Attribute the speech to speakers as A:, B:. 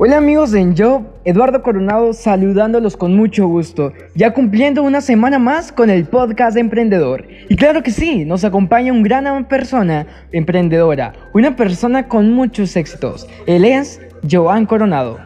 A: Hola amigos de Enjob, Eduardo Coronado saludándolos con mucho gusto, ya cumpliendo una semana más con el podcast de Emprendedor. Y claro que sí, nos acompaña una gran persona emprendedora, una persona con muchos éxitos. Él es Joan Coronado.